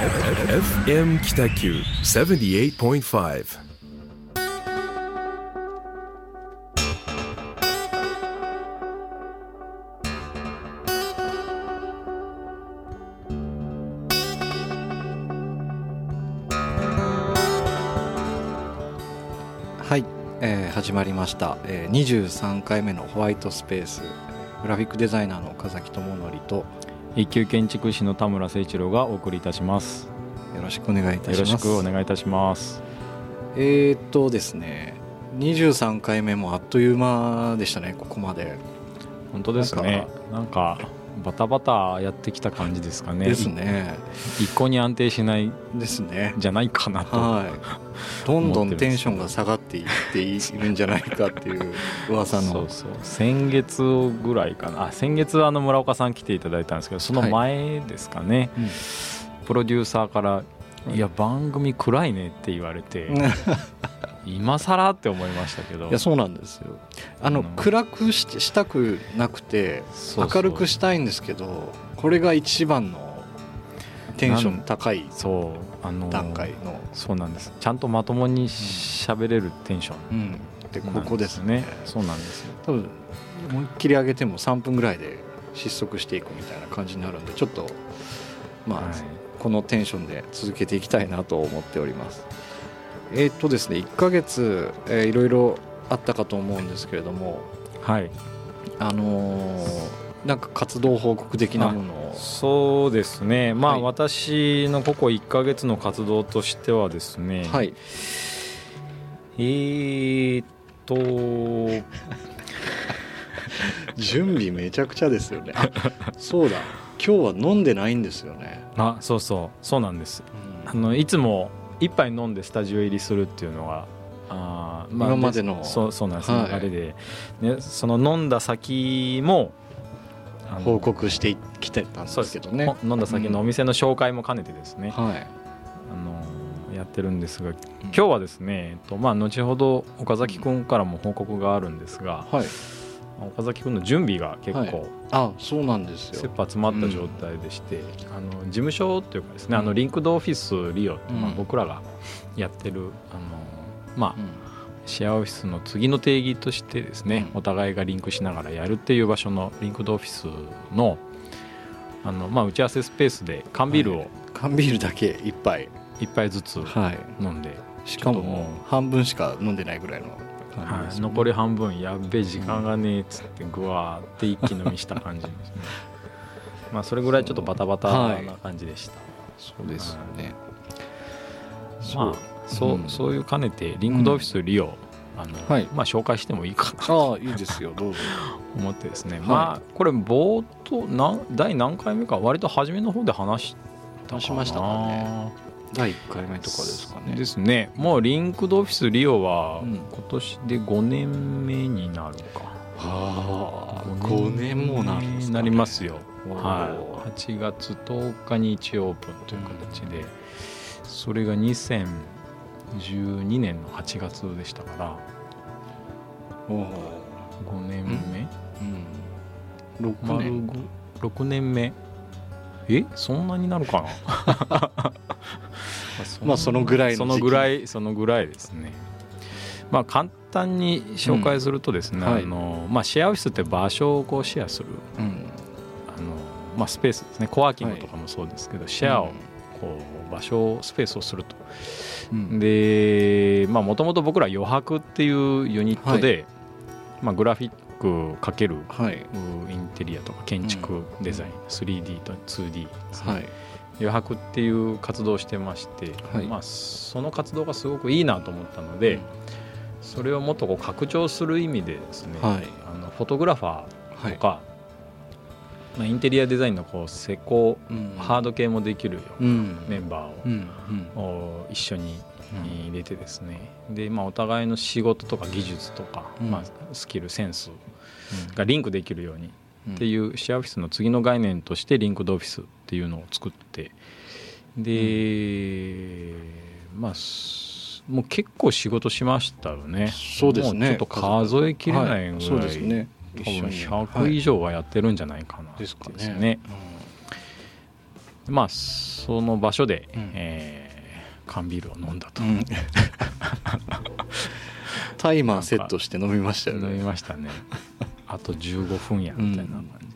FM 北九78.5はい、えー始まりました、えー、23回目のホワイトスペース。グラフィックデザイナーの岡崎智則と一級建築士の田村誠一郎がお送りいたします。よろしくお願いいたよしますろしくお願いいたします。えー、っとですね23回目もあっという間でしたねここまで本当ですね。なんかバタバタやってきた感じですかね。ですねい一向に安定しないですねじゃないかなと。はいどんどんテンションが下がっていっているんじゃないかっていう噂の。そうそう。先月ぐらいかな。あ先月はあの村岡さん来ていただいたんですけどその前ですかね、うん。プロデューサーから「いや番組暗いね」って言われて 今更って思いましたけど。いやそうなんですよ。あのうん。暗くししたくなくて明るくしたいんですけどこれが一番のテンション高いそうあの段階の、そうなんです。ちゃんとまともに喋れるテンション。うん、でここですね。そうなんですよ。多分思いっきり上げても3分ぐらいで失速していくみたいな感じになるんでちょっとまあ、はい。このテンションで続けていきたいなと思っております。えーっとですね1ヶ月、えーいろいろあったかと思うんですけれどもはい。あのーなんか活動報告的なものを。そうですね。まあ、はい。私のここ1か月の活動としてはですね。はい。えーっと。準備めちゃくちゃですよね。あ そうだ。今日は飲んでないんですよね、あそうそう。そうなんです。あのいつも一杯飲んでスタジオ入りするっていうのがあー今までのそうそうなんです、はい。流れで、ね、その飲んだ先も報告してきてたんですけどね。ほ飲んだ先のお店の紹介も兼ねてですね、はい。あのやってるんですが今日はですね、えっとまあ、後ほど岡崎君からも報告があるんですが、はい。岡崎君の準備が結はい。構あそうなんです切よ羽詰まった状態でして、あの事務所というかですね、うん。あのリンクドオフィスリオって、まあうん。僕らがやってるあの、まあうんシェアオフィスの次の定義としてですね、うん。お互いがリンクしながらやるっていう場所のリンクドオフィスのあの、まあ、打ち合わせスペースで缶ビールを缶ビールだけ一杯。一杯ずつはい。飲んで、しかちょっとも半分しか飲んでないぐらいの感じ残り半分やっべえ時間がねえっつってぐわーって一気飲みした感じですね。まあそれぐらいちょっとバタバタな感じでした、そうですよね。まあそう,、うん。そういう兼ねてリンクドオフィスリオ、あのはい。まあ、紹介してもいいかなとああいいですよ。どうぞ。思ってですね、い。まあこれ冒頭なん第何回目か割と初めの方で話したかしましたかね。第1回目とかですかね。ですね。もうリンクドオフィスリオはうん。今年で5年目になるか、ああ5年もなるんですか、ね、なりますよ。はい、8月10日に一応オープンという形で、それが2012年の8月でしたから。おー5年目。うん。6丸年。ご6年目。え？そんなになるかな？まあそのぐらいのそのぐらいそのぐらいですね。まあ簡単に紹介するとですね、うん。はい。あのまあ、シェアオフィスって場所をこうシェアする。うん。あの、まあ、スペースですね。コワーキングとかもそうですけど、シェアを場所スペースをすると。うん。でまあもともと僕ら余白っていうユニットで、まあ、グラフィックかけるはい。インテリアとか建築デザイン、3D と 2D ですね、はい。余白っていう活動をしてまして、はい。まあ、その活動がすごくいいなと思ったので、それをもっとこう拡張する意味でですね、はい。あのフォトグラファはいーとか、まあ、インテリアデザインのこう施工、うん。ハード系もできるよううん。なメンバーを一緒に入れてですね。で、まあ、お互いの仕事とか技術とか、うん。まあ、スキルセンスがリンクできるようにうん。っていうシェアオフィスの次の概念としてリンクドオフィスっていうのを作ってで、まあすもう結構仕事しましたよね。そうですね。もうちょっと数えきれないぐらい、はそうですね多分一緒に100以上はやってるんじゃないかなですかね。まあその場所で、うん。えー缶ビールを飲んだと、うん。タイマーセットして飲みましたよ飲みねましたね。あと15分やみたいな感じ、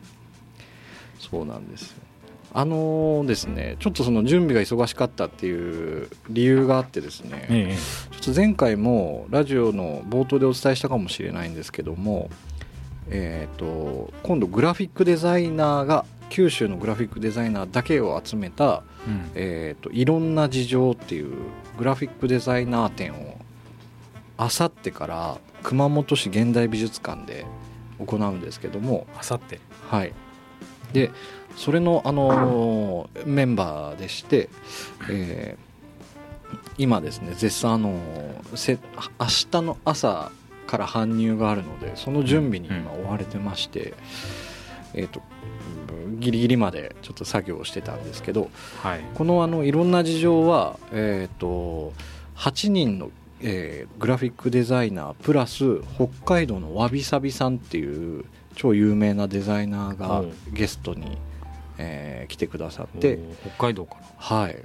そうなんですよ。あのーですねちょっとその準備が忙しかったっていう理由があってですね、え。ちょっと前回もラジオの冒頭でお伝えしたかもしれないんですけども、えー、と今度グラフィックデザイナーが九州のグラフィックデザイナーだけを集めた、えうん。えー、といろんな事情っていうグラフィックデザイナー展をあさってから熊本市現代美術館で行うんですけども、あさって。はい、でそれの、あのーメンバーでして、えー今ですね絶賛、あのーせ明日の朝から搬入があるのでその準備に今追われてまして、えー、とうんギリギリまでちょっと作業をしてたんですけどはい。このあのいろんな事情は、えー、と8人の、えーグラフィックデザイナープラス北海道のわびさびさんっていう超有名なデザイナーがゲストに、えー来てくださっおてー北海道から。はい。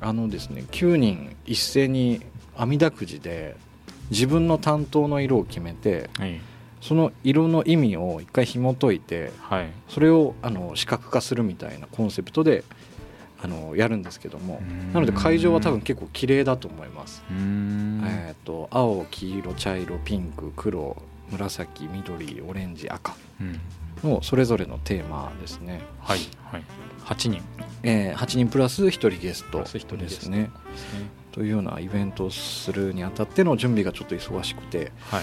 あのですね9人一斉に網だくじで自分の担当の色を決めてはい。その色の意味を一回紐解いてはい。それをあの視覚化するみたいなコンセプトであのやるんですけどもなので会場は多分結構綺麗だと思います。えー、と青黄色茶色ピンク黒紫緑オレンジ赤うん。のそれぞれのテーマですね、はいはい。8人。えー8人プラス1人ゲストですねというようなイベントをするにあたっての準備がちょっと忙しくて。はい。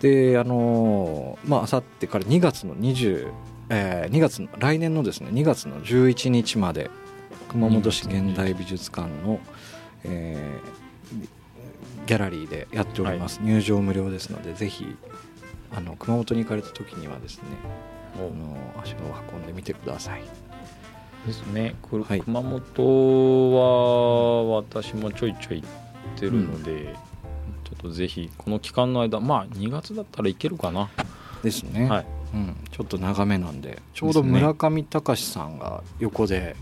であのーまあさってから2月の20、えー2月の来年のですね2月の11日まで熊本市現代美術館の、えーギャラリーでやっております、入場無料ですのでぜひあの熊本に行かれた時にはですねあの足を運んでみてくださいですね。くはい。熊本は私もちょいちょい行ってるので、ちょっとぜひこの期間の間まあ2月だったらいけるかな。ですね、はい。うん、ちょっと長めなんで。ちょうど村上隆さんが横で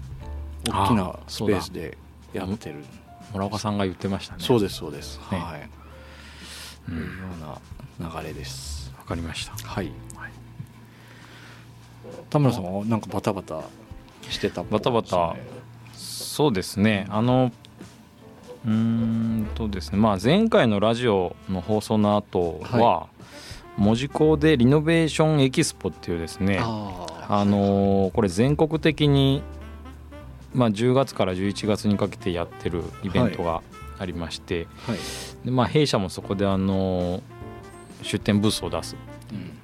大きなあスペースでやってる。村岡さんが言ってましたね。そうですそうです、ね。はい、うん。というような流れです。わかりました。はい。はい。田村さんはなんかバタバタしてたバタバタ。そうですね。あのうーんとですね。まあ前回のラジオの放送の後は、門司港でリノベーションエキスポっていうですねねああのーこれ全国的に、まあ、10月から11月にかけてやってるイベントがありまして、ーはい、でまあ、弊社もそこで、あのー出店ブースを出すうん。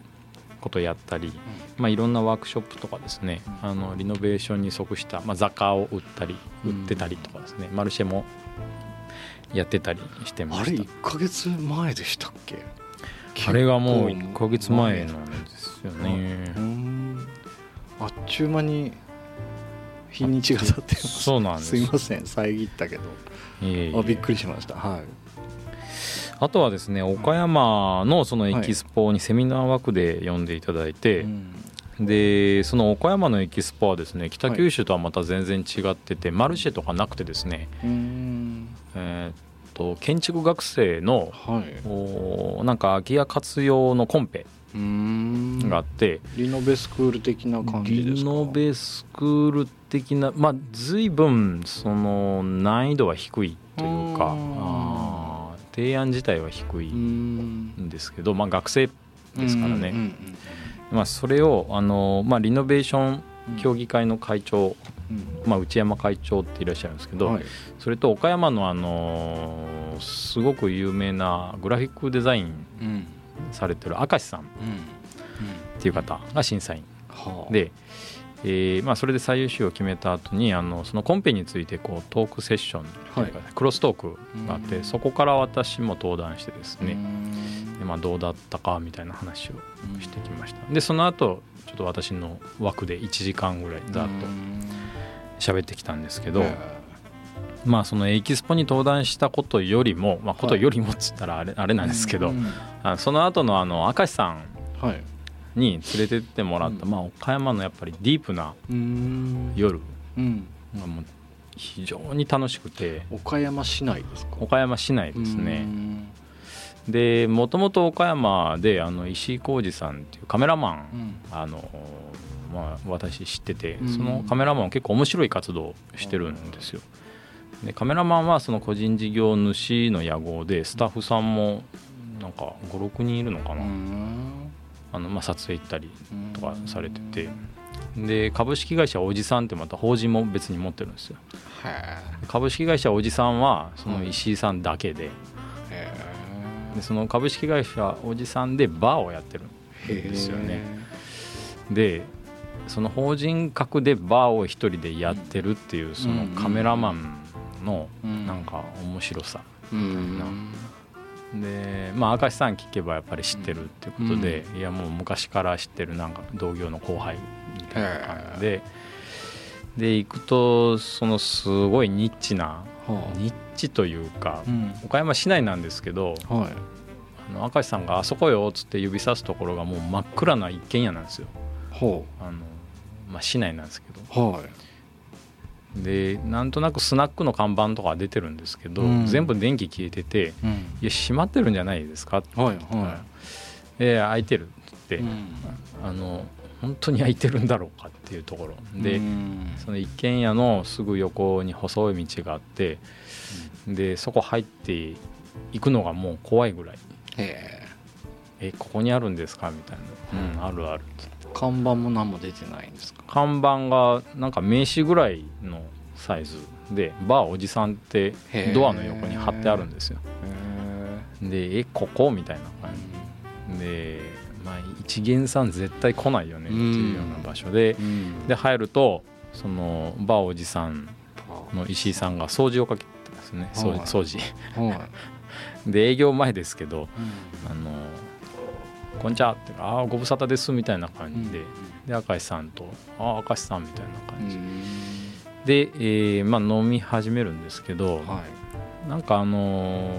ことをやったり、まあ、いろんなワークショップとかですね、うん。あのリノベーションに即した、まあ、雑貨を売ったりうん。売ってたりとかですね、マルシェもやってたりしてまあれした1か月前でしたっけ？あれがもう結構1ヶ月前なんですよね。う。ん。あっちゅう間に日にちが経ってます。そうなんです。すいません。遮ったけど。あびっくりしました。はいあとはですね岡山のそのエキスポにセミナー枠で呼んでいただいて、うん。でその岡山のエキスポはですね北九州とはまた全然違ってて、マルシェとかなくてですね、うん。えーっと建築学生のはい。おなんか空き家活用のコンペうん。があって、リノベスクール的な感じですか？リノベスクール的なまあ随分その難易度は低いというかうん。あー提案自体は低いうん。んですけど、まあ、学生ですからね、うんうんまあ、それをあの、まあ、リノベーション協議会の会長、うん。まあ、内山会長っていらっしゃるんですけど、はい。それと岡山のあのすごく有名なグラフィックデザインうん。されてる明石さんっうん。ていう方が審査員はあ。で、えーまあ、それで最優秀を決めた後にあのそのコンペについてこうトークセッションというか、クロストークがあって、うん。そこから私も登壇してですね、うん。でまあ、どうだったかみたいな話をしてきました。でその後ちょっと私の枠で1時間ぐらいざっと喋ってきたんですけど、まあそのエキスポに登壇したことよりも、まあ、ことよりもっつったらあれ,、あれなんですけど、うん。あその後のあの明石さんはいに連れてってもらった、うん。まあ、岡山のやっぱりディープなうん。夜うん。がもう非常に楽しくて。岡山市内ですか？岡山市内ですうねん。でもともと岡山であの石井浩二さんっていうカメラマン、うん。あのまあ、私知っててうん。そのカメラマンは結構面白い活動をしてるんですよ。でカメラマンはその個人事業主の屋号でスタッフさんもなんか56人いるのかな、うんあのまあ、撮影行ったりとかされてて。で株式会社おじさんってまた法人も別に持ってるんですよ。へ株式会社おじさんはその石井さんだけで。え。へでその株式会社おじさんでバーをやってるえんですよね。でその法人格でバーを一人でやってるっていうそのカメラマンのなんか面白さ。うんでまあ明石さん聞けばやっぱり知ってるっていうことで、いやもう昔から知ってるなんか同業の後輩みたいな感じでで行くとそのすごいニッチなはニッチというかあうん。岡山市内なんですけどはい。あの明石さんが「あそこよ」っつって指さすところがもう真っ暗な一軒家なんですよ。ほあの、まあ、市内なんですけど。うはいでなんとなくスナックの看板とかは出てるんですけど、うん。全部電気消えててうん「いや閉まってるんじゃないですか?」はいはで開いてる」って。言って、いあの本当に開いてるんだろうかっていうところ。で、うん。その一軒家のすぐ横に細い道があって、でそこ入っていくのがもう怖いぐらい。へえ「えここにあるんですか?」みたいな「うんあるある」看板も何も出てないんですか？看板がなんか名刺ぐらいのサイズで「バーおじさん」ってドアの横に貼ってあるんですよ。へで「えここ?」みたいな感じ。で、まあ、一元さん絶対来ないよねっていうような場所で、うん。で入るとそのバーおじさんの石井さんが掃除をかけてますね。掃除はい。で営業前ですけど「あのこんにちは」って「ああご無沙汰です」みたいな感じで、で明石さんと「ああ明石さん」みたいな感じ、で、えーまあ、飲み始めるんですけど、はい。なんかあのー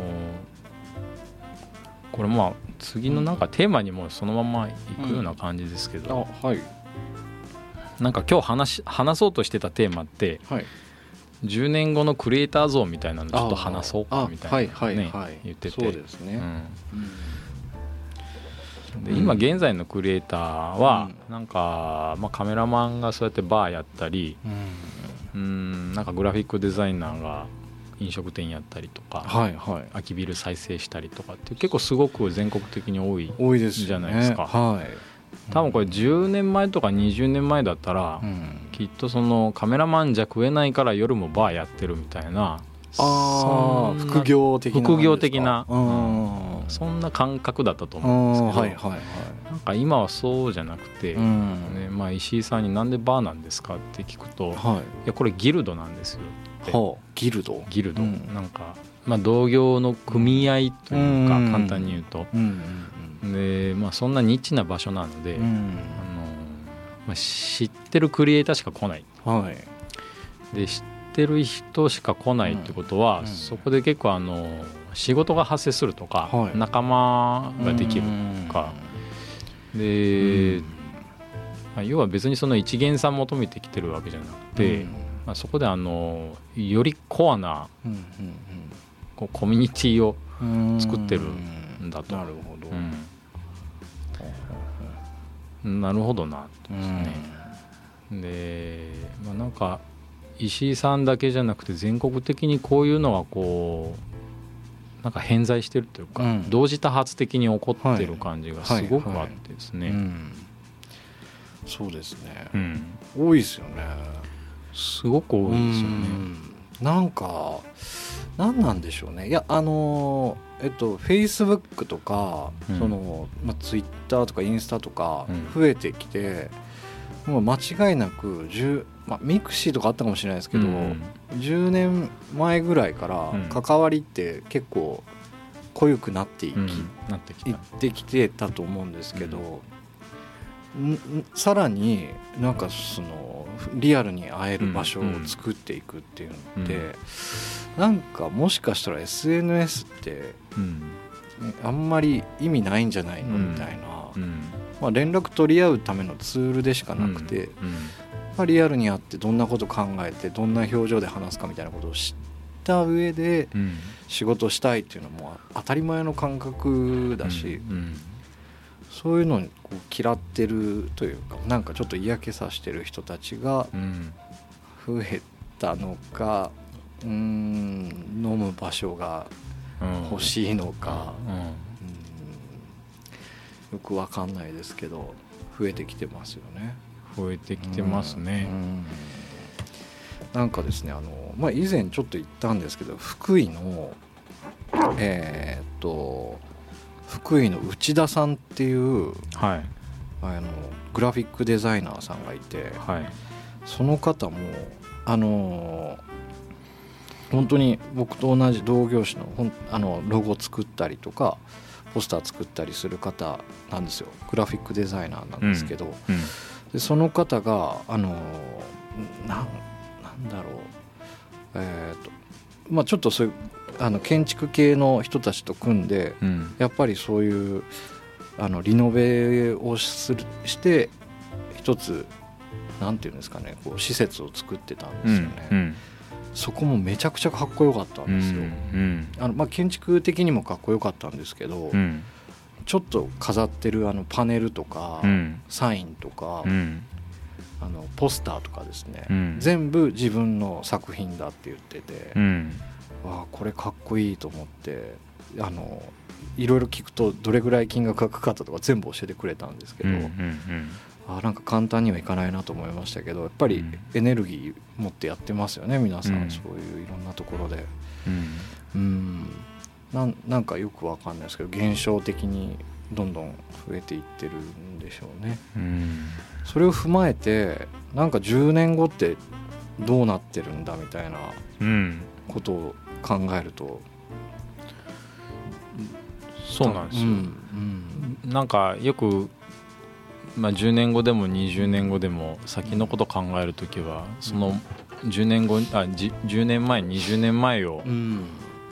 これまあ次のなんかテーマにもそのままいくような感じですけど、あはい。なんか今日話し話そうとしてたテーマってはい。10年後のクリエイター像みたいなのちょっと話そうかみたいな、ねあはいはいはい。言ってて。そうですね。うん、でうん。今現在のクリエイターはなんか、まあ、カメラマンがそうやってバーやったりうん。うんなんかグラフィックデザイナーが飲食店やったりとか、はいはい。空きビル再生したりとかって結構すごく全国的に多い多いですじゃないですか。はい。多分これ10年前とか20年前だったら、うん。きっとそのカメラマンじゃ食えないから夜もバーやってるみたいなああ副業的な副業的な。うん。そんな感覚だったとう思うんんですけど、はいはいはい。なんか今はそうじゃなくて、うん。ねまあ、石井さんに「なんでバーなんですか?」って聞くと「いはいやこれギルドなんですよ」って。はあギルド？ギルド、うん。なんか、まあ、同業の組合というか、うん。簡単に言うと、うんで、まあ、そんなニッチな場所なので、うんうん。あのまあ、知ってるクリエイターしか来ない。はい。で知ってる人しか来ないってことは、うん。そこで結構あの仕事が発生するとか、はい。仲間ができるとか、で、まあ、要は別にその一元さん求めてきてるわけじゃなくて、まあ、そこであのよりコアなうんこうコミュニティを作ってるんだと。なるほど。うん。なるほどなとうん。で、まあ、なんか石井さんだけじゃなくて全国的にこういうのがこうなんか偏在してるというか、うん。同時多発的に起こってる感じがすごくあってですね、うん。そうですね。うん。多いですよね。すごく多いですよね。うん。なんか何なんでしょうね。いやあのえっとフェイスブックとか、うん。そのまあ、ツイッターとかインスタとかうん。増えてきて、もう間違いなく10、まあ、 mixi とかあったかもしれないですけど、うん。10年前ぐらいからうん。関わりって結構濃ゆくなっていき、うん。なってきてきてたと思うんですけど、ん。んさらになんかそのリアルに会える場所を作っていくっていうのって、うん。なんかもしかしたら SNS って、あんまり意味ないんじゃないの？うん。みたいな、うんまあ、連絡取り合うためのツールでしかなくて、うんぱリアルに会ってどんなこと考えてどんな表情で話すかみたいなことを知った上でうん。仕事したいっていうのも当たり前の感覚だし、うんそういうのにこう嫌ってるというかなんかちょっと嫌気さしてる人たちがうん。増えたのかうーん飲む場所がうん欲しいのか、うん。うんよくわかんないですけど増えてきてますよね。増えてきてますね。うん。うんなんかですねあの、まあ、以前ちょっと言ったんですけど福井のえーっと福井の内田さんっていうはい。あのグラフィックデザイナーさんがいてはい。その方もあの本当に僕と同じ同業種のほんあのロゴ作ったりとかポスター作ったりする方なんですよ。グラフィックデザイナーなんですけど、うんでその方があのなんなんだろう。えっ、とまあちょっとそういうあの建築系の人たちと組んでうん。やっぱりそういうあのリノベをするして一つなんていうんですかねこう施設を作ってたんですよね、うんそこもめちゃくちゃかっこよかったんうんですよ、うんあのまあ、建築的にもかっこよかったんですけど、うん。ちょっと飾ってるあのパネルとか、うん。サインとか、うん。あのポスターとかですね、うん。全部自分の作品だって言ってて、うん。わあこれかっこいいと思ってあのいろいろ聞くとどれぐらい金額がかかったとか全部教えてくれたんですけど、うんうんあなんか簡単にはいかないなと思いましたけどやっぱりうん。エネルギー持ってやってますよね皆さん、うん。そういういろんなところで。うん。うん。なんなんかよくわかんないですけど現象的にどんどん増えていってるんでしょうね。うん。それを踏まえてなんか10年後ってどうなってるんだみたいなうん。ことを考えると。そうなんですよ、うん。なんかよく、まあ、10年後でも20年後でも先のこと考える時はその10年後あじ10年前20年前を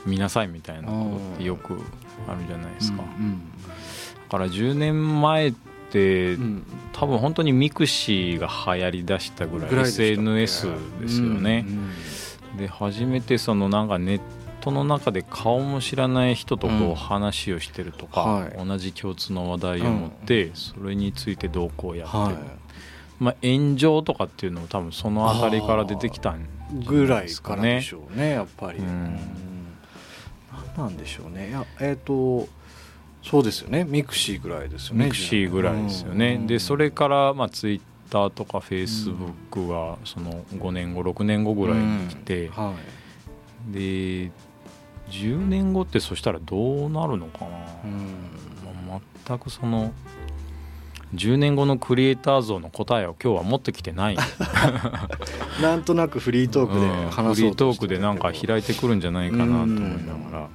見なさいみたいなことってよくあるじゃないですか、うんだから10年前ってうん。多分本当に mixi が流行りだしたぐらい SNS ですよね。うん、で初めてそのなんかネットの中で顔も知らない人とこうん。う話をしてるとか、はい。同じ共通の話題を持ってそれについてどうこうやってる、はまあ、炎上とかっていうのも多分その辺りから出てきたんぐらいからでしょうねやっぱり、うん。うん。何なんでしょうね。いやえっ、とそうですよね。 mixi ぐらいですよね mixi ぐらいですよね、うん。でそれからまあツイッターとかフェイスブックがその5年後6年後ぐらいに来て、うん。はい。で10年後ってそしたらどうなるのかな、うん。まあ全くその10年後のクリエイター像の答えを今日は持ってきてない。なんとなくフリートークでうん話そうフリートークでなんか開いてくるんじゃないかなと思いながら。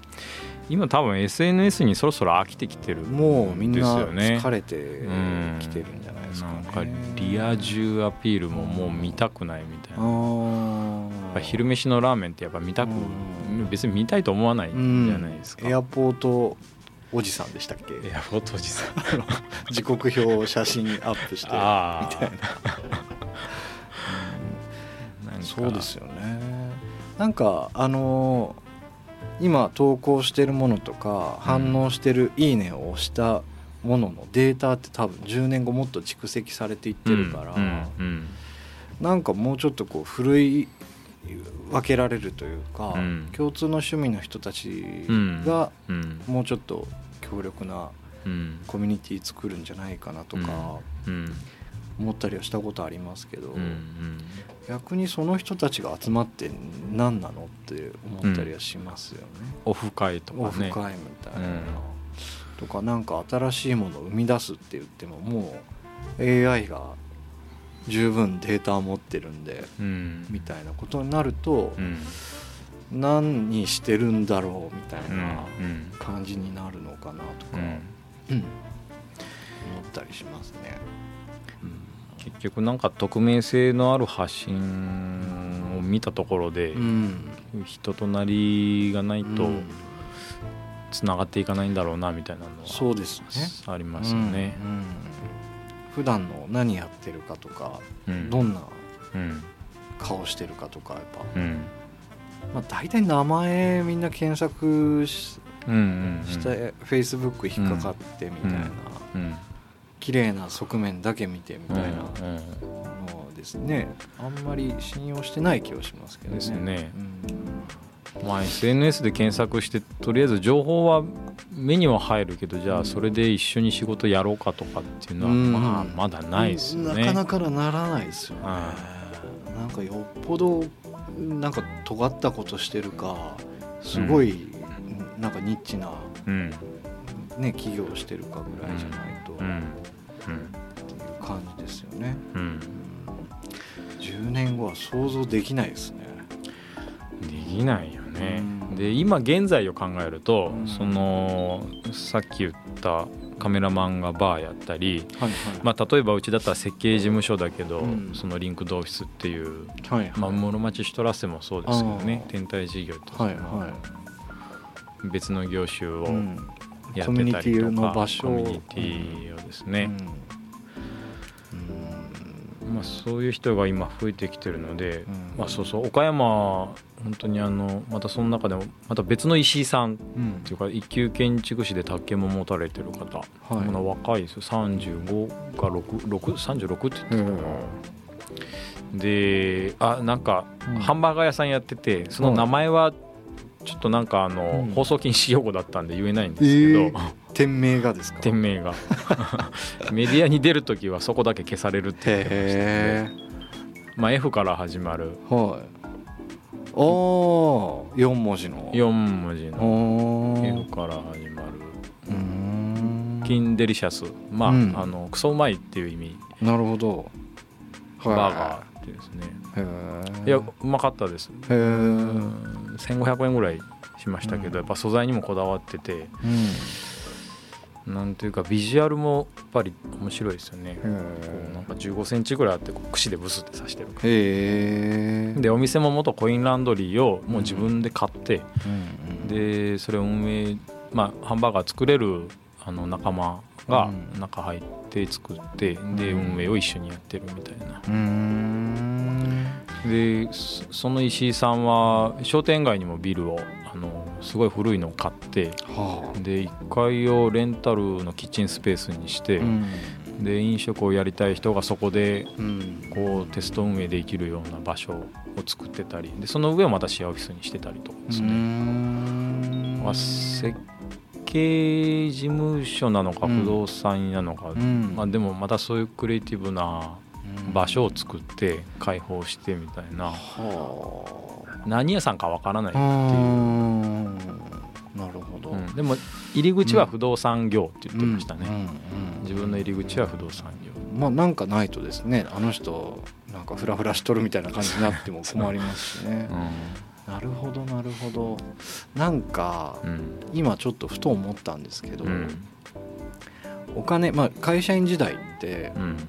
今多分 SNS にそろそろ飽きてきてるもうみんな疲れてうんきてるんじゃないですかね。なんかリア充アピールももう見たくないみたいあな。やっーぱ昼飯のラーメンってやっぱ見たくうん。別に見たいと思わないうんじゃないですか。エアポートおじさんでしたっけ？エアフォトおじさん。時刻表写真アップしてあ みたいな。なんか。そうですよね。なんかあのー今投稿してるものとか反応してる「いいね」を押したもののデータって多分10年後もっと蓄積されていってるから、うん。うん。なんかもうちょっとこう古い分けられるというか、うん。共通の趣味の人たちうん。がうん。もうちょっと強力なうん。コミュニティ作るんじゃないかなとかうん。思ったりはしたことありますけど、うん。うん。逆にその人たちが集まって何なのって思ったりはしますよね。オフ会とかね。オフ会みたいな、うん。とかなんか新しいものを生み出すって言ってももう AI が十分データを持ってるんでうん。みたいなことになるとうん。何してるんだろうみたいうん。なうん。感じになるのかなとか、うん。うん。思ったりしますね。結局なんか匿名性のある発信を見たところでうん。人となりがないとうん。つながっていかないんだろうなみたいなのはそうですね。ありますよね。うん。うん普段の何やってるかとか、うん。どんなうん。顔してるかとかやっぱ、うん。まあ、大体名前みんな検索しうんうんうん。して、Facebook 引っかかってみたいな、うん。綺麗な側面だけ見てみたいな。うん。のですね。あんまり信用してない気はしますけどね。ですね。うんまあ SNS で検索してとりあえず情報は目には入るけどじゃあそれで一緒に仕事やろうかとかっていうのはうん。まあまだないですよね。なかなかならないですよね。はなんかよっぽどなんか尖ったことしてるかすごい、なんかニッチな、うん。ね、企業をしてるかぐらいじゃないと、うん。っていう感じですよね。うん。10年後は想像できないですね。できないよね。うん。で今現在を考えるとうん。そのさっき言ったカメラマンがバーやったり、はいはい。まあ、例えばうちだったら設計事務所だけど、うん。そのリンクドオフィスっていう、はいはい。まあ、室町シュトラッセもそうですけどね天体事業とはいは別の業種い。をうん。やってたりとか、コミュニティの場所。をコミュニティをですね、うん。まあ、そういう人が今増えてきてるので、うん。まあ、そうそう岡山本当にあのまたその中でもまた別の石井さんっうんていうか一級建築士で宅建も持たれてる方、はい。まだ若いですよ。35か636って言ってたかな、であなんかうん。ハンバーガー屋さんやっててその名前はちょっとなんかあの、うん。放送禁止用語だったんで言えないんですけど、えー店名がですか？店名が。メディアに出る時はそこだけ消されるって言ってましたへね、まあ、F から始まる。えはいああ4文字の。4文字の。お F から始まる。キンデリシャス。まあ,、うん。あのクソうまいっていう意味。なるほど。バーガーってですね。ーへえいやうまかったです。へえうん。1500円ぐらいしましたけど、うん。やっぱ素材にもこだわってて。うんなんていうかビジュアルもやっぱり面白いですよね、へこうなんか1 5ンチぐらいあってこう串でブスって刺してる。からでお店も元コインランドリーをもう自分で買って、うんでそれを運営まあハンバーガー作れるあの仲間がうん。中入って作ってでうん。運営を一緒にやってるみたいな。でそその石井さんは商店街にもビルをあのすごい古いのを買ってはあ。で1階をレンタルのキッチンスペースにして、うん。で飲食をやりたい人がそこでうん。こうテスト運営できるような場所を作ってたりでその上をまたシェアオフィスにしてたりとかですね、ん。まあ、設計事務所なのかうん不動産なのか、うん。まあ、でもまたそういうクリエイティブな場所を作って開放してみたいな。は何屋さんかわからないっていう、なるほど。うん。でも入り口は不動産業って言ってましたね、うん。うん。うん。自分の入り口は不動産業。まあなんかないとですね。あの人なんかフラフラしとるみたいな感じになっても困りますしね。なるほどなるほど。なんかうん。今ちょっとふと思ったんですけど、うん。お金まあ会社員時代ってうん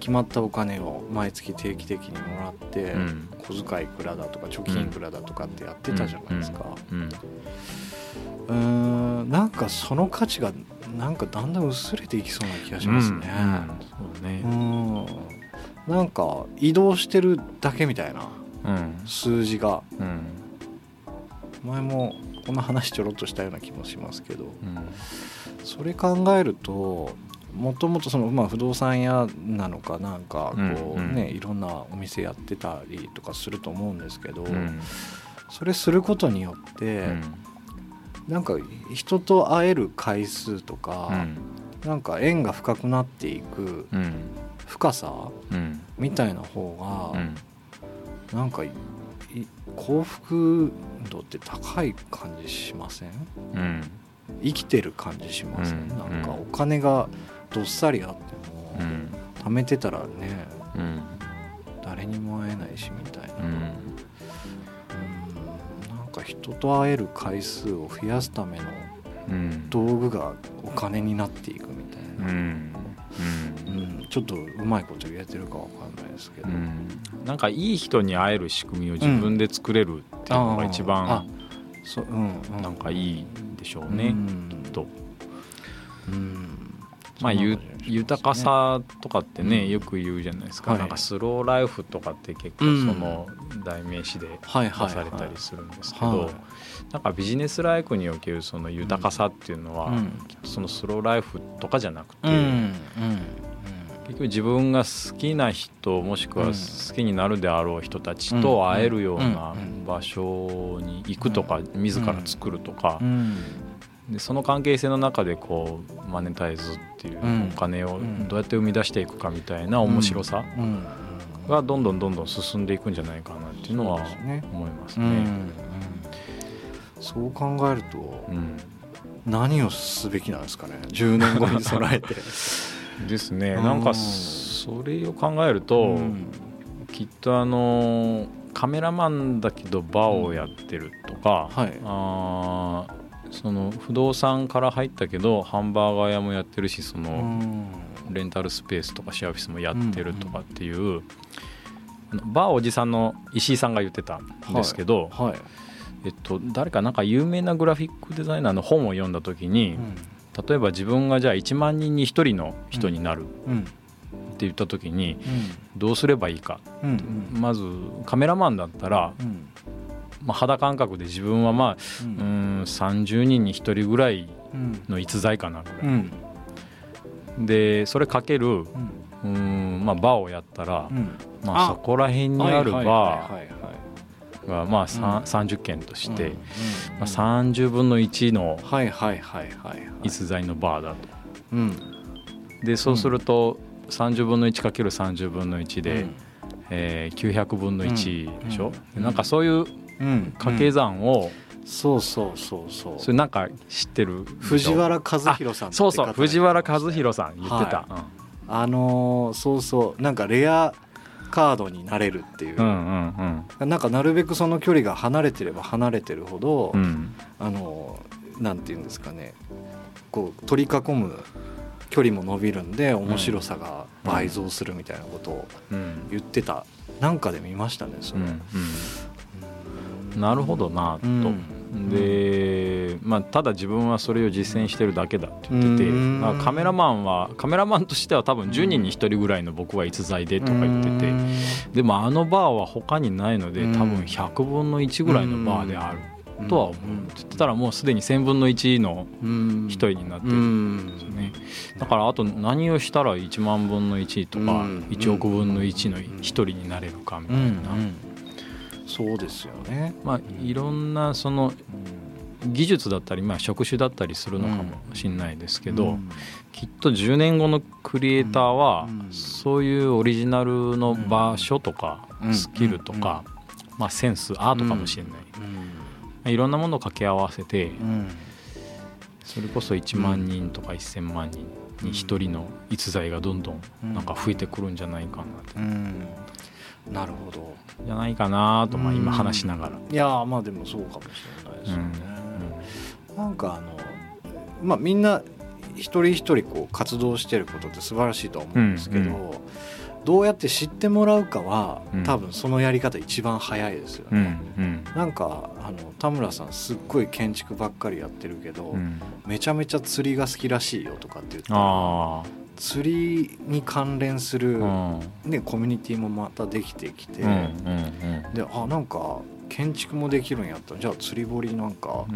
決まったお金を毎月定期的にもらって、うん。小遣いいくらだとか貯金いくらだとかってやってたじゃないですか。うん。なんかその価値がなんかだんだん薄れていきそうな気がしますね。うん。なんか移動してるだけみたいなうん。数字が。うん。前もこんな話ちょろっとしたような気もしますけど。うん。それ考えるともともとそのまあ不動産屋なのかなんかこううん。うんねいろんなお店やってたりとかすると思うんですけどうん。それすることによってなんか人と会える回数とかなんか縁が深くなっていくうん。深さうん。みたいな方がうん。なんか幸福度って高い感じしません？うん。生きてる感じしません、うん。なんかお金がどっさりあっても、うん。貯めてたらねうん。誰にも会えないしみたいな、うん。うん。なんか人と会える回数を増やすためのうん。道具がお金になっていくみたいな、うん。ちょっとうまいこと言えてるかわかんないですけど、うん。なんかいい人に会える仕組みを自分で作れるっていうのが一あ番そううんうん。なんかいいんでしょううねん。きっと。うんまあ、ゆ豊かさとかってね、うん。よく言うじゃないですか、はい。なんかスローライフとかって結構うん。その代名詞で出されたりするんですけど、はい。なんかビジネスライフにおけるその豊かさっていうのは、そのスローライフとかじゃなくて、うんうん結局自分が好きな人もしくはうん。好きになるであろう人たちと会えるような場所に行くとか自ら作るとかうんでその関係性の中でこうマネタイズっていううん。お金をうん。どうやって生み出していくかみたいな面白さうん。うん。がどんどんどんどん進んでいくんじゃないかなっていうのは思いますね。うん。うん。そう考えるとうん。何をすべきなんですかね。10年後に備えて。ですね。うんなん。かそれを考えると、うん。きっとあのカメラマンだけどバーをやってるとか、はい。あーその不動産から入ったけどハンバーガー屋もやってるしそのうん。レンタルスペースとかシェアオフィスもやってるとかっていう、バーおじさんの石井さんが言ってたんですけど、はい。えっと、誰かなんか有名なグラフィックデザイナーの本を読んだ時に、例えば自分がじゃあ1万人に1人の人になるうん。って言った時にどうすればいいかうんうん。まずカメラマンだったら、うんまあ、肌感覚で自分はまあううんん30人に1人ぐらいうん。の逸材かなぐらい、うん。でそれかけるうん。うん、まあ、バーをやったら、うん。まあ、あ。そこら辺にあるバーがまあさんうん。30件として、うん。まあ、30分の1のはいはいはいはいはい。逸材のバーだと。うん。でそうすると30分の 1×30 分の1で、えー900分の1でしょ、うん。でなんかそういううん掛け算を、そうそうそうそう。それなんか知ってる？藤原和弘さんそうそう。方藤原和弘さん言ってた、あのーそうそう。なんかレアカードになれるっていう。うん、うんうん。なんかなるべくその距離が離れてれば離れてるほど、うん。うんあのなんていうんですかね。こう取り囲む距離も伸びるんで面白さが倍増するみたいなことをうん。言ってた。なんかで見ましたねそれ、うんうんなるほどなと、うん。で、まあ、ただ自分はそれを実践してるだけだって言ってて、あカメラマンはカメラマンとしては多分10人に1人ぐらいの僕は逸材でとか言ってて、でもあのバーは他にないのでうん。多分100分の1ぐらいのバーであるとは思うって言ってたらもうすでに1000分の1の11人になってうるんですよん。ねだからあと何をしたら1万分の1とかうん。1億分の1の1人になれるかみたいな、そうですよね、まあいろんなその技術だったり、まあ、職種だったりするのかもしれないですけど、うん。きっと10年後のクリエイターはうん。そういうオリジナルの場所とかうん。スキルとか、まあ、センスアートかもしれない、うん。いろんなものを掛け合わせてうん。それこそ1万人とか1,000万人に1人の逸材がどんどんなんか増えてくるんじゃないかなってうんなるほど。じゃないかなと、まあ、今うん話しながら。いやーまあでもそうかもしれないですよね、なんかあのまあみんな一人一人こう活動してることって素晴らしいとは思うんですけど、うんどうやって知ってもらうかは、うん。多分そのやり方一番早いですようんね、うん。なんかあの田村さんすっごい建築ばっかりやってるけど、うん。めちゃめちゃ釣りが好きらしいよとかって言った。らあ釣りに関連する、あね、コミュニティもまたできてきて、うんうんであなんか建築もできるんやった。らじゃあ釣り堀なんか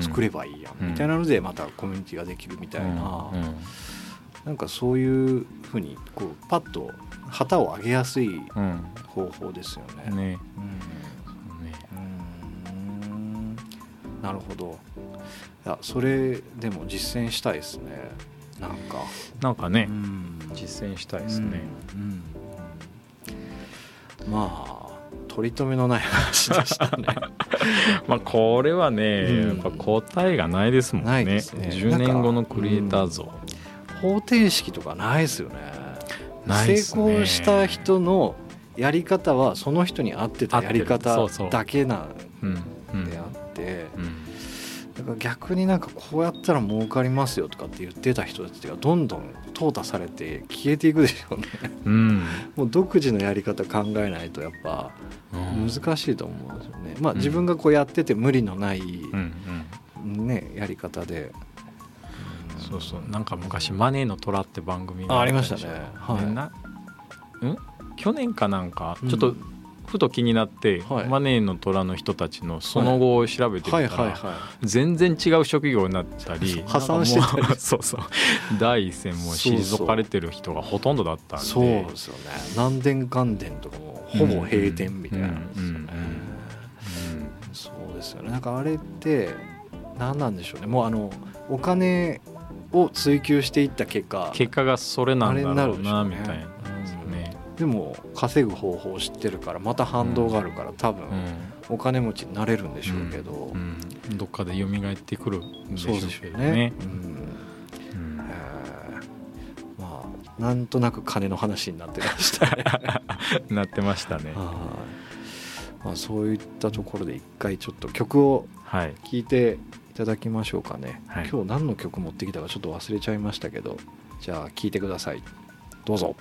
作ればいいやん、うん。みたいなのでまたコミュニティができるみたいな、うんなんかそういうふうにこうパッと旗を上げやすいうん。方法ですよね。うん。ね。なるほど。いやそれでも実践したいですねなんか、なんかねうん。実践したいですね。うん。うん。まあ取り留めのない話でしたね。まあこれはね、うん。やっぱ答えがないですもんね。ね。10年後のクリエイター像、方程式とかないですよね。ね。成功した人のやり方はその人に合ってたやり方だけな逆になんかこうやったら儲かりますよとかって言ってた人たちがどんどん淘汰されて消えていくでしょうね。うん。もう独自のやり方考えないとやっぱうん。難しいと思うんですよね。まあうん。自分がこうやってて無理のないうんうん。ねやり方で。そうそう。なんか昔「マネーの虎」って番組あありましたね。はい。去年かなんかうん。ちょっとふと気になって、はい。マネーの虎の人たちのその後を調べてみたら、全然違う職業になったり 破産してたり。そうそう。第一線も退かれてる人がほとんどだったんで。いそうですよね。南電関電とかもほぼ閉店みたいな。んですよねそうですよね。なんかあれって何なんでしょうね。もうあのお金を追求していった結果。結果がそれなんだろうなみたいなでも稼ぐ方法を知ってるからまた反動があるから多分お金持ちになれるんでしょうけど、どっかで蘇ってくるんでしょそうけどね。なんとなく金の話になってましたね。なってましたね。はい。まあ、そういったところで一回ちょっと曲をはい。聴いていただきましょうかね、はい。今日何の曲持ってきたかちょっと忘れちゃいましたけどじゃあ聴いてください。どうぞ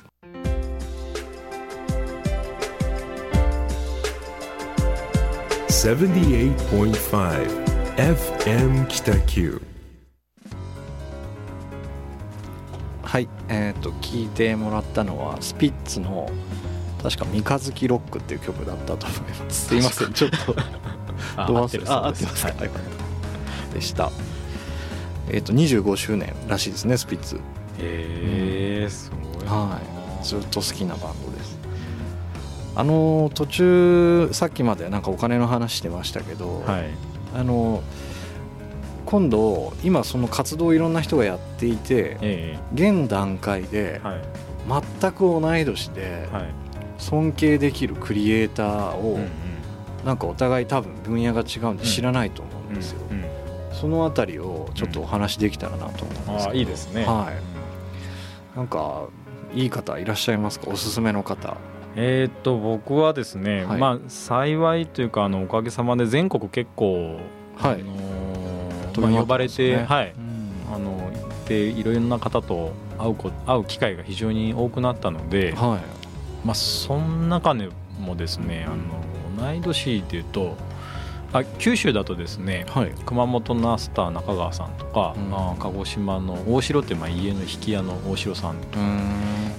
78.5 FM Kitaku. はいえっ、と聴いてもらったのはスピッツの確か「三日月ロック」っていう曲だったと思います。すいませんちょっとあどう合ってるあ合ってます。か、はい。でした。えっ、と25周年らしいですねスピッツ。へえすごいな。はい。ずっと好きなバンドあの途中さっきまでなんかお金の話してましたけど、はい。あの今度今その活動をいろんな人がやっていてえ現段階で全く同い年ではい。尊敬できるクリエイターをうんうん。なんかお互い多分分野が違うんで知らないと思うんですよ、うんうん。そのあたりをちょっとお話できたらなと思うんですけど、いいですね。はい。なんかいい方いらっしゃいますか？おすすめの方えーっと僕はですね、はい。まあ幸いというかあのおかげさまで全国結構、はいあのーまあ呼ばれて、はい。うん。あの行っていろんな方と会うこ会う機会が非常に多くなったので、はい。まあその中でもですねあの同い年でいうとあ九州だとですねはい。熊本のアスター中川さんとか、うん。あ鹿児島の大城ってまあ家の引き屋の大城さんうん。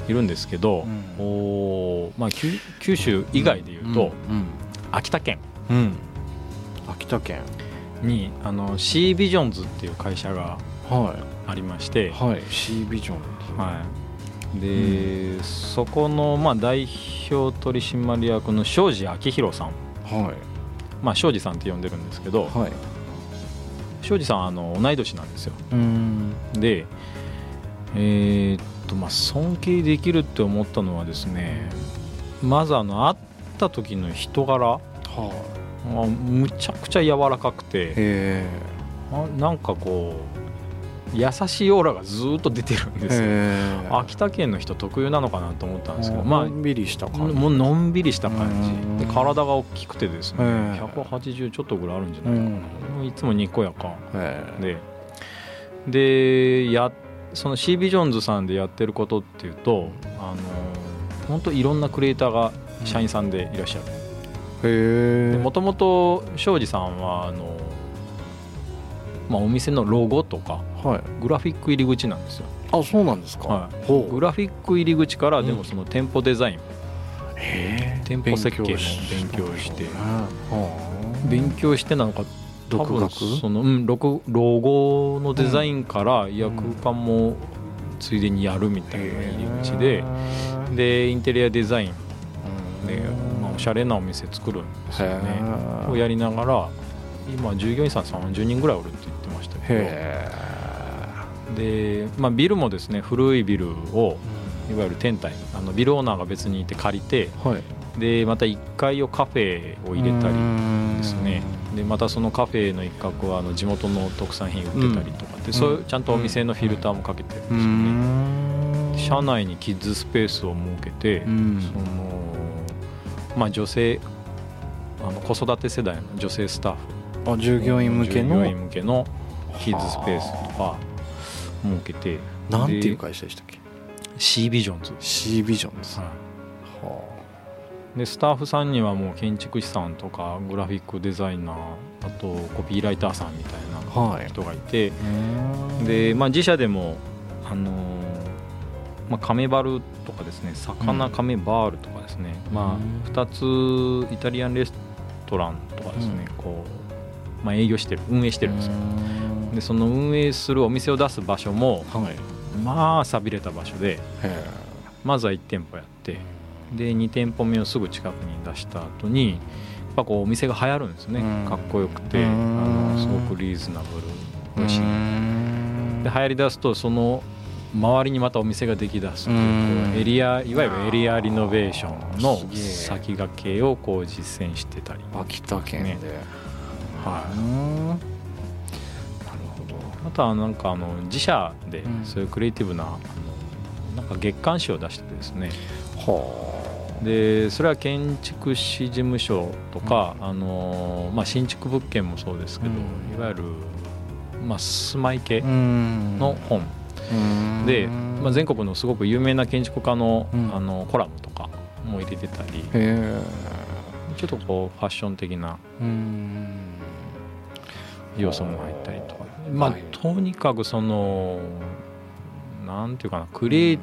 いるんですけど、うん。おまあ、九九州以外でいうと、うん。秋田県。うん。うん秋田県。にあの C ビジョンズっていう会社がはありまして、いはい。C ビジョンはい、で、そこの、まあ、代表取締役の庄司明宏さん、はいまあ、庄司さんって呼んでるんですけどはい。庄司さんあの同い年なんですよ。うん。でえーっとまあ尊敬できるって思ったのはですねまずあの会った時の人柄はあむちゃくちゃ柔らかくてなんかこう優しいオーラがずーっと出てるんですよ。へ秋田県の人特有なのかなと思ったんですけどまあのんびりした感じ。もうのんびりした感うん。じで体が大きくてですねへえ180ちょっとぐらいあるんじゃないかな、いつもにこやかで。でやその C ビジョンズさんでやってることっていうとあの本当いろんなクリエイターが社員さんでいらっしゃる。もともと庄司さんはあの、まあ、お店のロゴとかはい。グラフィック入り口なんですよ、あそうなんですか。はい、グラフィック入り口からうんでもその店舗デザイン、へえ。店舗設計も勉強して。はあ勉強してなのか多分独学その、うん、ロゴロゴのデザインからいや空間もついでにやるみたいな入り口で。でインテリアデザイン。で、まあ、おしゃれなお店作るんですよね。をやりながら今従業員さん30人ぐらいおるって言ってましたけへどで、まあ、ビルもですね古いビルをいわゆる天体あのビルオーナーが別にいて借りてえはい。でまた1階をカフェを入れたりですね。でまたそのカフェの一角はあの地元の特産品売ってたりとかで、そういうちゃんとお店のフィルターもかけてるんですうよね、ん。社内にキッズスペースを設けて、うん。そのまあ女性あの子育て世代の女性スタッフ。あ従業員向けの？従業員向けのキッズスペースとか設けて。なんていう会社でしたっけ？C ビジョンズ、C ビジョンですははでスタッフさんにはもう建築士さんとかグラフィックデザイナーあとコピーライターさんみたいな人がいて、で、まあ、自社でもあのーまあ、カメバルとかですね魚カメバールとかですね、まあ、2つイタリアンレストランとかですね、こう、まあ、営業してる運営してるんですよ。でその運営するお店を出す場所も、まあ寂れた場所でまずは1店舗やってで2店舗目をすぐ近くに出した後にやっぱこうお店が流行るんですね。かっこよくてあのすごくリーズナブル美味しい。で流行りだすとその周りにまたお店ができだすというエリアいわゆるエリアリノベーションの先駆けをこう実践してたり。秋田県で、ね、はい。なるほど。あとはなんかあの自社でそういうクリエイティブな、あのなんか月刊誌を出しててですね、はあでそれは建築士事務所とか、うん、あのまあ、新築物件もそうですけど、うん、いわゆる、まあ、住まい系の本。で、まあ、全国のすごく有名な建築家の,、あのコラムとかも入れてたり。ちょっとこうファッション的な要素も入ったりとか。まあとにかくそのなんていうかなクリエイ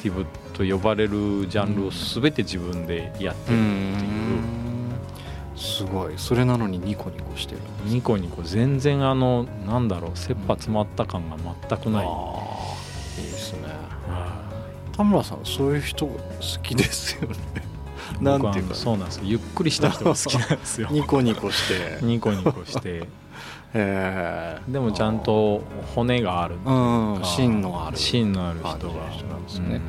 ティブと呼ばれるジャンルを全て自分でやってるっていう。すごい。それなのにニコニコしてるニコニコ全然あのなんだろう切羽詰まった感が全くない、いいですね。田村さんそういう人好きですよね。なんていうか。そうなんですよ。ゆっくりした人が好きなんですよ。ニコニコして。ニコニコしてでもちゃんと骨があるうん、芯のある。芯のある人がなんですね、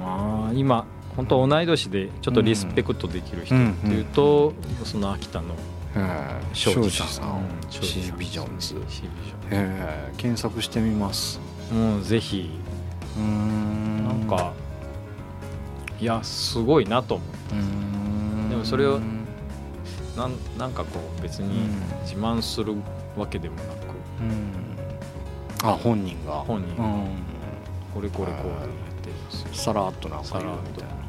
まあ今本当同い年でちょっとリスペクトできる人っていうと、その秋田の庄司さん、シービジョンズ。検索してみます。もうぜひなんかいやすごいなと思ってでもそれをなんなんかこう別に自慢するわけでもなく、あ本人が。本人が、これこれこうやってるんですよ。さらっとなんか言うみたいな。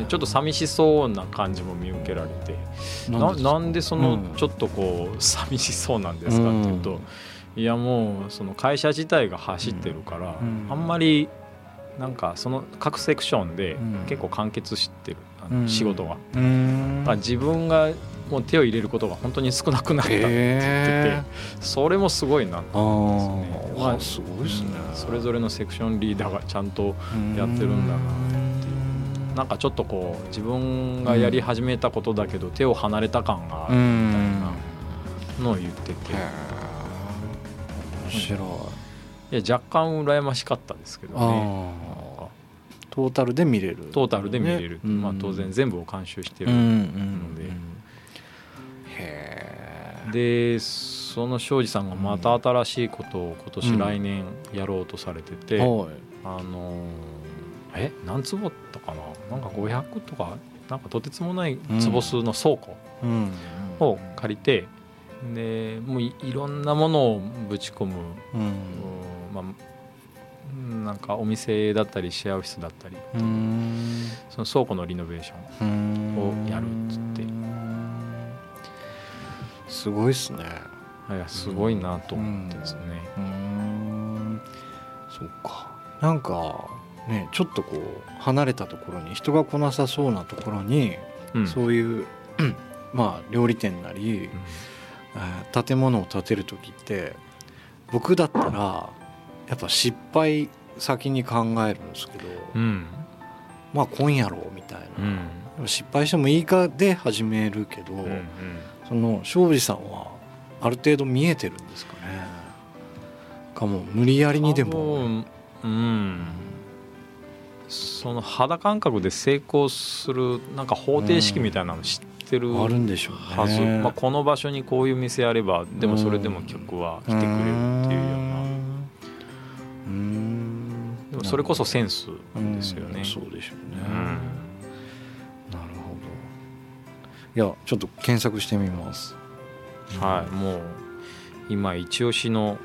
ね、ちょっと寂しそうな感じも見受けられて。ななんでそのちょっとこう寂しそうなんですかっていうと、いやもうその会社自体が走ってるから、あんまりなんかその各セクションで結構完結してる、仕事が、自分がもう手を入れることが本当に少なくなったって言っててそれもすごいなと思いますね。まあ、すごいですね、それぞれのセクションリーダーがちゃんとやってるんだなっていう。なんかちょっとこう自分がやり始めたことだけど手を離れた感があるみたいなのを言ってて。面白い。いや若干羨ましかったですけどね。トータルで見れる。トータルで見れる、ね、まあ、当然全部を監修してるので、でその庄司さんがまた新しいことを今年来年やろうとされてて、うん、あのえ何坪だったかな？なんか500とかなんかとてつもない坪数の倉庫を借りて、でもういろんなものをぶち込む、うん、まあ、なんかお店だったりシェアオフィスだったりその倉庫のリノベーションをやるっつって。すごいっすね。いやすごいなと思ってですね。うん。そっか。なんかねちょっとこう離れたところに人が来なさそうなところに、うん、そういう まあ料理店なり、うん、建物を建てる時って僕だったらやっぱ失敗先に考えるんですけど、うん、まあ今夜ろうみたいな、失敗してもいいかで始めるけど、うんうんその庄司さんはある程度見えてるんですかね。かも無理やりにでも。うんその肌感覚で成功するなんか方程式みたいなの知ってるあるんでしょうはず、まあ、この場所にこういう店あればでもそれでも曲は来てくれるっていうような。でもそれこそセンスですよね。そうでしょうね、いやちょっと検索してみます。はい、もう今一押しの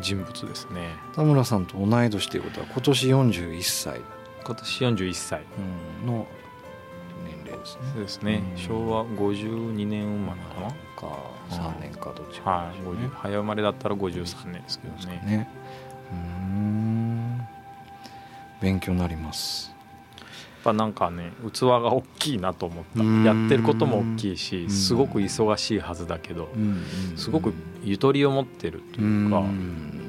人物ですね。田村さんと同い年ということは今年41歳。今年41歳。うんの年齢ですね。そうですね、うん。昭和52年生まれかな？か3年かどっちはい、かでしょうね50早生まれだったら53年ですけどね。ね。うーん。勉強になりますぱなんかね器が大きいなと思った。うん。やってることも大きいしうん。すごく忙しいはずだけどうん。すごくゆとりを持ってるというかうん。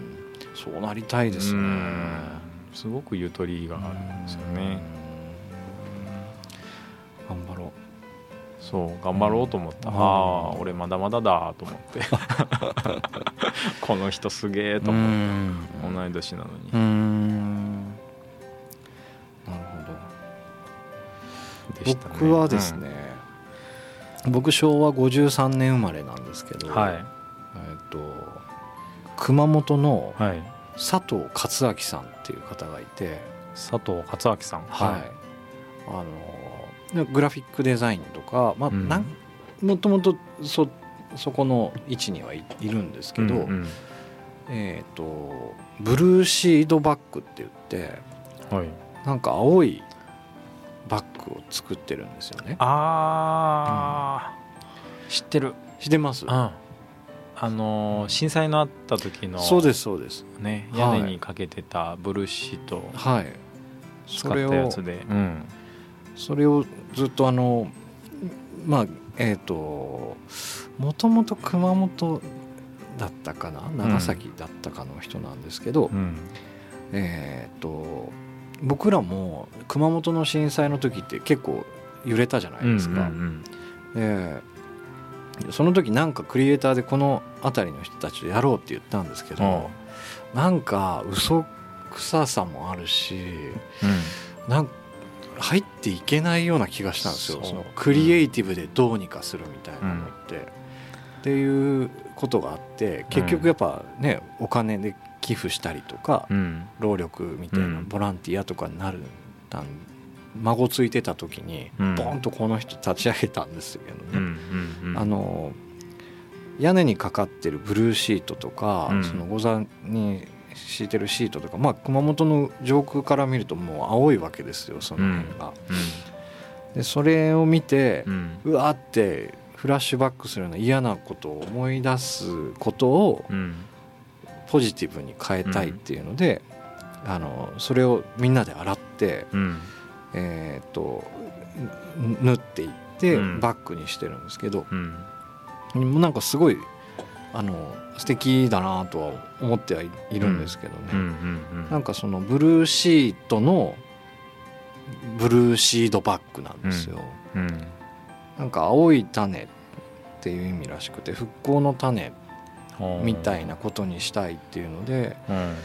そうなりたいですね。うん。すごくゆとりがあるんですよね。うん。頑張ろそう頑張ろうと思った。うん。ああ俺まだまだだと思って。この人すげえうと思ってん。同い年なのうにでしたね。僕はですね、僕昭和53年生まれなんですけど、うんはい。えっと熊本のはい。佐藤勝明さんっていう方がいて、佐藤勝明さん。はい。あのグラフィックデザインとか、まあうん。なんもともとそそこの位置にはい、いるんですけど、うんうん。えっとブルーシードバッグって言ってはい。なんか青いバッグを作ってるんですよね。あー。知ってる。知ってます？うん。あのー震災のあった時のそうですそうです。ねはい。屋根にかけてたブルーシートをはい。使それをったやつで。うん。それをずっとあのまあえっ、ともともと熊本だったかな？長崎だったかの人なんですけど、うん。えっ、と僕らも熊本の震災の時って結構揺れたじゃないですか。うんでその時なんかクリエイターでこの辺りの人たちとやろうって言ったんですけうんど、なんか嘘くささもあるしうん。なん入っていけないような気がしたんですよ。そのクリエイティブでどうにかするみたいなのって、っていうことがあって結局やっぱねお金で寄付したりとか、うん。労力みたいなうん。ボランティアとかになるたん孫ついてた時にうん。ボンとこの人立ち上げたんですけどね、うんうんうん。あの屋根にかかってるブルーシートとか、うん。そのゴザに敷いてるシートとか、まあ、熊本の上空から見るともう青いわけですよその辺が。でそれを見てう、わーってフラッシュバックするような嫌なことを思い出すことをうんポジティブに変えたいっていうので、あのそれをみんなで洗って、うん。えー、とぬ縫っていってうん。バッグにしてるんですけど、うん。もうなんかすごいあの素敵だなとは思ってはいいるんですけどね、うんうんなんかそのブルーシートのブルーシードバッグなんですよ、うんなんか青い種っていう意味らしくて復興の種うんみたいなことにしたいっていうのでうん。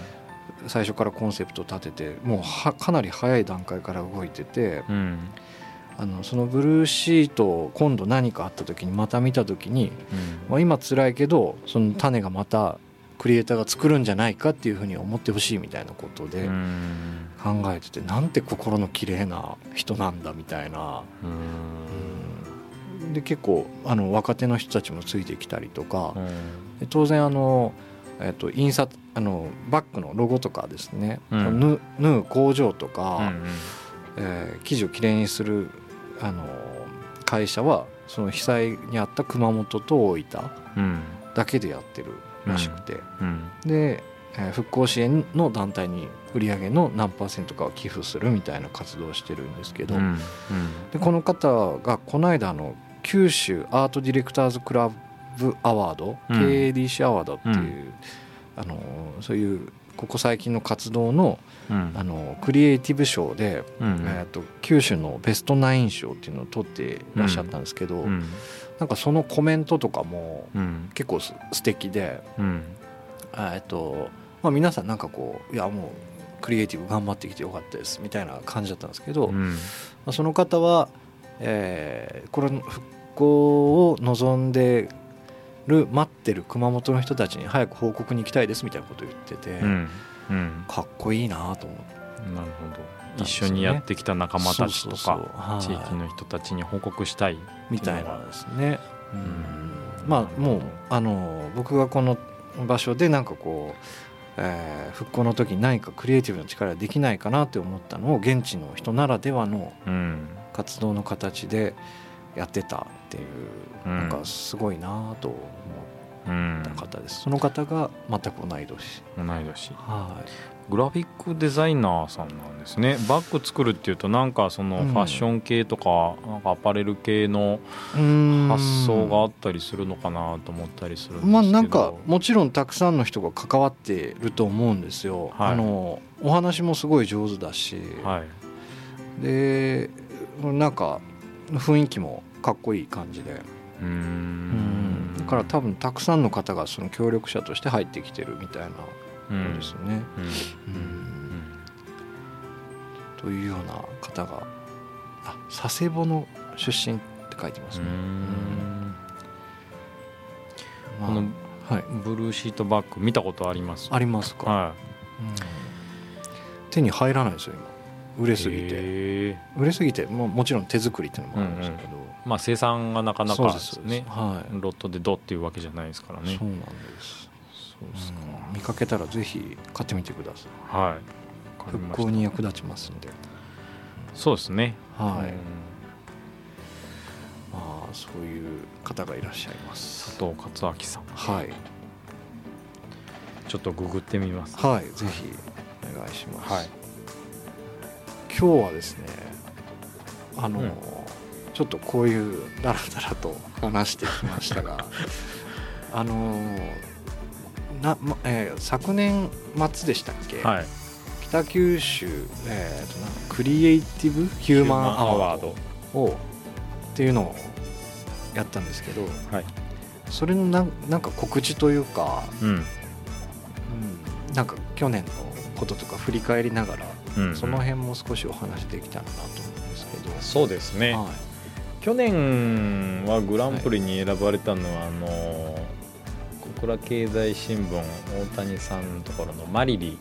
最初からコンセプト立ててもうはかなり早い段階から動いててうん。あのそのブルーシートを今度何かあった時にまた見た時にまあ、今辛いけどその種がまたクリエイターが作るんじゃないかっていうふうに思ってほしいみたいなことでうん。考えててなんて心の綺麗な人なんだみたいな、で結構あの若手の人たちもついてきたりとかうん。で当然あの、えっと印刷あのバッグのロゴとかですね、うん。縫縫う工場とか、うんえー生地をきれいにするあの会社はその被災にあった熊本と大分うん。だけでやってるらしくて、うん。で、えー復興支援の団体に売り上げの何パーセントかを寄付するみたいな活動をしてるんですけど、うん。でこの方がこの間あの九州アートディレクターズクラブアワード、うん。KADC アワードっていう、うん。あのそういうここ最近の活動のうん。あのクリエイティブ賞で、うん。えー、と九州のベストナイン賞っていうのを取っていらっしゃったんですけど、うん。なんかそのコメントとかもうん。結構す素敵で。うん。えっとまあ、皆さんなんかこういやもうクリエイティブ頑張ってきてよかったですみたいな感じだったんですけど、まうん。あ、その方は、えーこれの復興を望んでる待ってる熊本の人たちに早く報告に行きたいですみたいなことを言ってて、うんうん。かっこいいなと思ってなるほど一緒にやってきた仲間たちとかはい。地域の人たちに報告したいみたいなですね。うん。んまあもうあの僕がこの場所でなんかこうえー復興の時に何かクリエイティブな力でできないかなって思ったのを現地の人ならではのうん活動の形でやってたっていう、うん。なんかすごいなと思うんった方です、その方が全く同い年。同い年。はグラフィックデザイナーさんなんですね。バッグ作るっていうとなんかそのうん。ファッション系とかなんかアパレル系のい発想があったりするのかなと思ったりするんですけど。まあなんかもちろんたくさんの人が関わってると思うんですよ、はい。あのお話もすごい上手だし、はい。でなんか雰囲気もかっこいい感じで、うん。んだから多分たくさんの方がその協力者として入ってきてるみたいなですね。というような方があ佐世保の出身って書いてますね。うん。まのはい、ブルーシートバッグ見たことあります？ありますか、はうん。手に入らないですよ今売れいすぎて。へ売れすぎてももちろん手作りっていうのもあるんですけど、ーまあ生産がなかなかねはい、ロットでドっていうわけじゃないですからね。そうなんです。そうですか。うん。見かけたらぜひ買ってみてください。はい。復興に役立ちますんで。そうですね。はい、うん。まあそういう方がいらっしゃいます。佐藤勝明さん。はい。ちょっとググってみます。はい。ぜひお願いします、はい今日はですねあの、うん。ちょっとこういうダラダラと話してきましたが あのな、まえー昨年末でしたっけ、はい。北九州、えーとなクリエイティブ？ヒューマンアワードをっていうのをやったんですけどはい。それのなんなんか告知というか、うん。うん、なんか去年のこととか振り返りながら、うんその辺も少しお話できたらなと思うんですけど、そうですね。はい。去年はグランプリに選ばれたのは、あの小倉経済新聞大谷さんのところのマリリ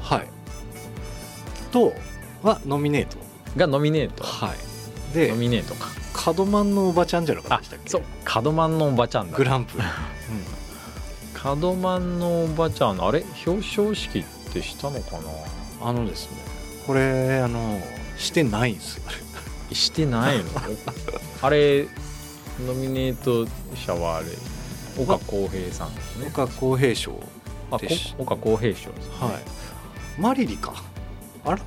はい、とはノミネート、がノミネート。はい、でノミネートか。カドマンのおばちゃんじゃなかったっけ？そう。カドマンのおばちゃんだ。グランプリ、カドマンのおばちゃんあれ？表彰式ってしたのかな？うん、あのですね。これあのしてないんですよ。してないの？あれノミネート者はあれ岡浩平さんですね。岡公平賞岡浩平賞ですね。はい。マリリか。あら？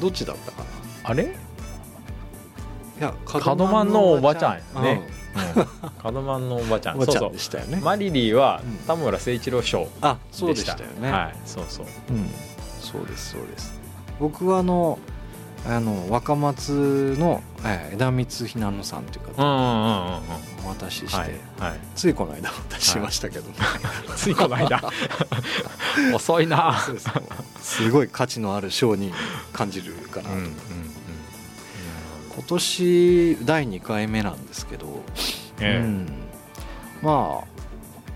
どっちだったかな？あれ？いやカドマンのおばちゃんやね。カドマンのおばちゃん。そうそう。んでしたよね。マリリーはうん。田村誠一郎賞あそうでしたよね、はいそうそう。うん、そうですそうです。僕はあのあの若松の、えー枝光ひなのさんという方お渡しして、はいはい。ついこの間渡しましたけど、ついこの間。遅いな。す。すごい価値のある賞に感じるかなと、うんうんうん今年第2回目なんですけど、ええ。うん、まあ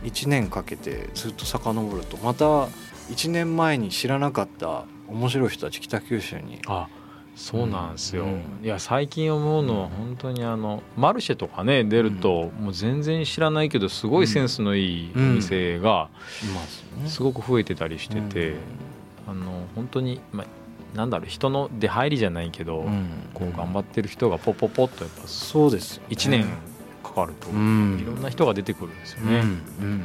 1年かけてずっと遡るとまた1年前に知らなかった面白い人たち北九州に。あそうなんですよ、うんいや最近思うのは本当にあのマルシェとかね出ると、もう全然知らないけどすごいセンスのいいお店がいますごく増えてたりしてて、あの本当に、まあ、なんだろう人の出入りじゃないけど、うん。こう頑張ってる人がポッポッポッとやっぱそうですよ、ね、1年かかると、うん。いろんな人が出てくるんですよね。うん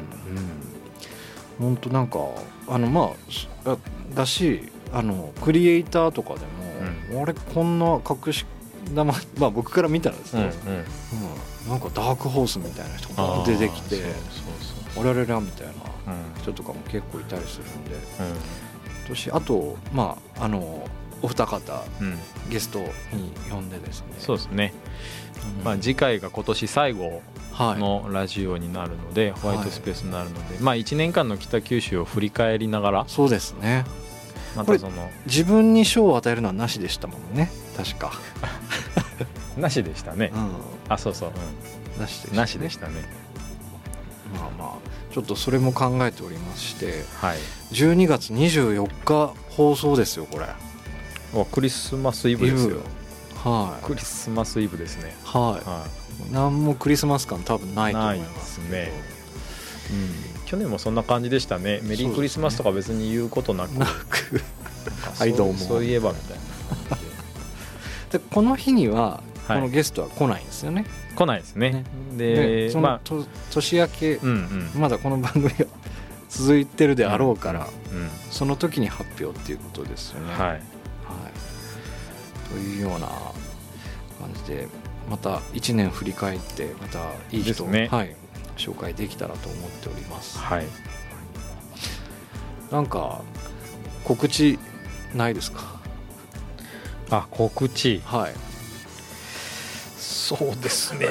本当なんかあのまああだしあのクリエイターとかでも、俺こんな隠し玉 まあ僕から見たらですうんうん。ね、うんなんかダークホースみたいな人が出てきてそうそう「俺らら」みたいな人とかも結構いたりするんでうん。あとまああのお二方うん、ゲストに呼んでですね。そうですね、うんまあ、次回が今年最後はい。のラジオになるので、ホワイトスペースになるので、まあ、1年間の北九州を振り返りながらそうですね。またその自分に賞を与えるのはなしでしたもんね。確か、なしでしたね、うん、あそうそう、なしでしなしでしたね。まあまあちょっとそれも考えておりましてはい。12月24日放送ですよこれ。わクリスマスイブですよはい。クリスマスイブですね。ははい。何もクリスマス感多分ないと思いますけど。ないですね。うん。去年もそんな感じでしたね。メリークリスマスとか別に言うことなく。なくなんかはいどう。もそういえばみたいな。ででこの日にはこはい。のゲストは来ないんですよね、来ないですね。ね。でその、まあ。と年明け、うんうん。まだこの番組が 続いてるであろうから、うん。その時に発表っていうことですよね。はい。はいというような感じでまた1年振り返ってまたいい人を、ね。はい、紹介できたらと思っております。はい。なんか告知ないですか？あ告知。はい。そうですね。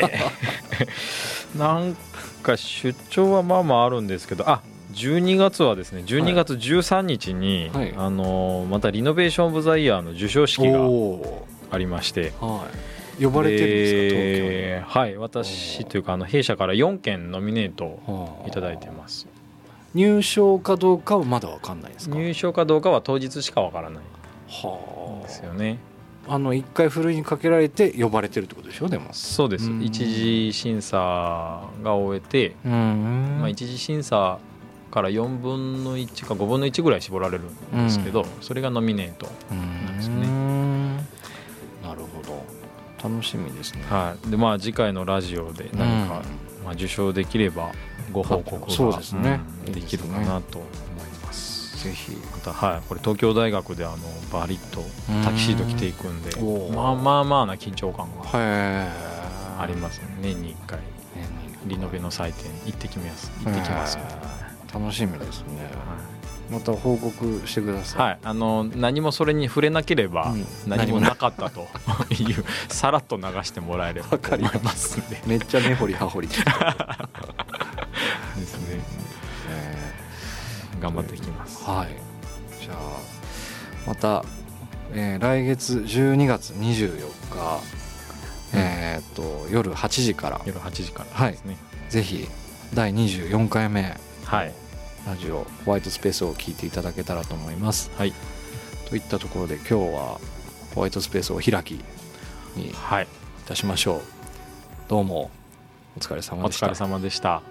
なんか出張はまあまああるんですけどあ12月はですね12月13日に、はい。あのまたリノベーション・オブ・ザ・イヤーの授賞式がおありまして。ーはい。呼ばれてるんですかはい私というかあの弊社から4件ノミネート京はあ。いただいてます。入賞かどうかはまだわかんないですか？入賞かどうかは当日しかわからない。んはですよね。ああの一回ふるいにかけられて呼ばれてるってことでしょ？でも。そうです。うん。一次審査が終えて、うん。まあ、一次審査から4分の1か5分の1ぐらい絞られるんですけど、それがノミネート、なんですね。なるほど。楽しみですね。はい。でまあ、次回のラジオで何か、まあ、受賞できればご報告がそうですね。ですね。できるかなと思います。ぜひ。また、はい、これ東京大学であのバリッとタキシード着ていくんでまあまあまあな緊張感がへありますね。年に1回。リノベの祭典行ってきます。行ってきます、楽しみですね。また報告してください。はい、あの何もそれに触れなければうん。何もなかったと いうさらっと流してもらえればと思いますんで。めっちゃ根掘り葉掘り ですね。え頑張っていきます。ーはい。じゃあまた、えー来月12月24日、えーっと夜8時から。夜8時からですね。ぜひ第24回目はい。ラジオホワイトスペースを聞いていただけたらと思います。はい。といったところで今日はホワイトスペースを開きにい。はいたしましょう。どうもお疲れ様でした。お疲れ様でした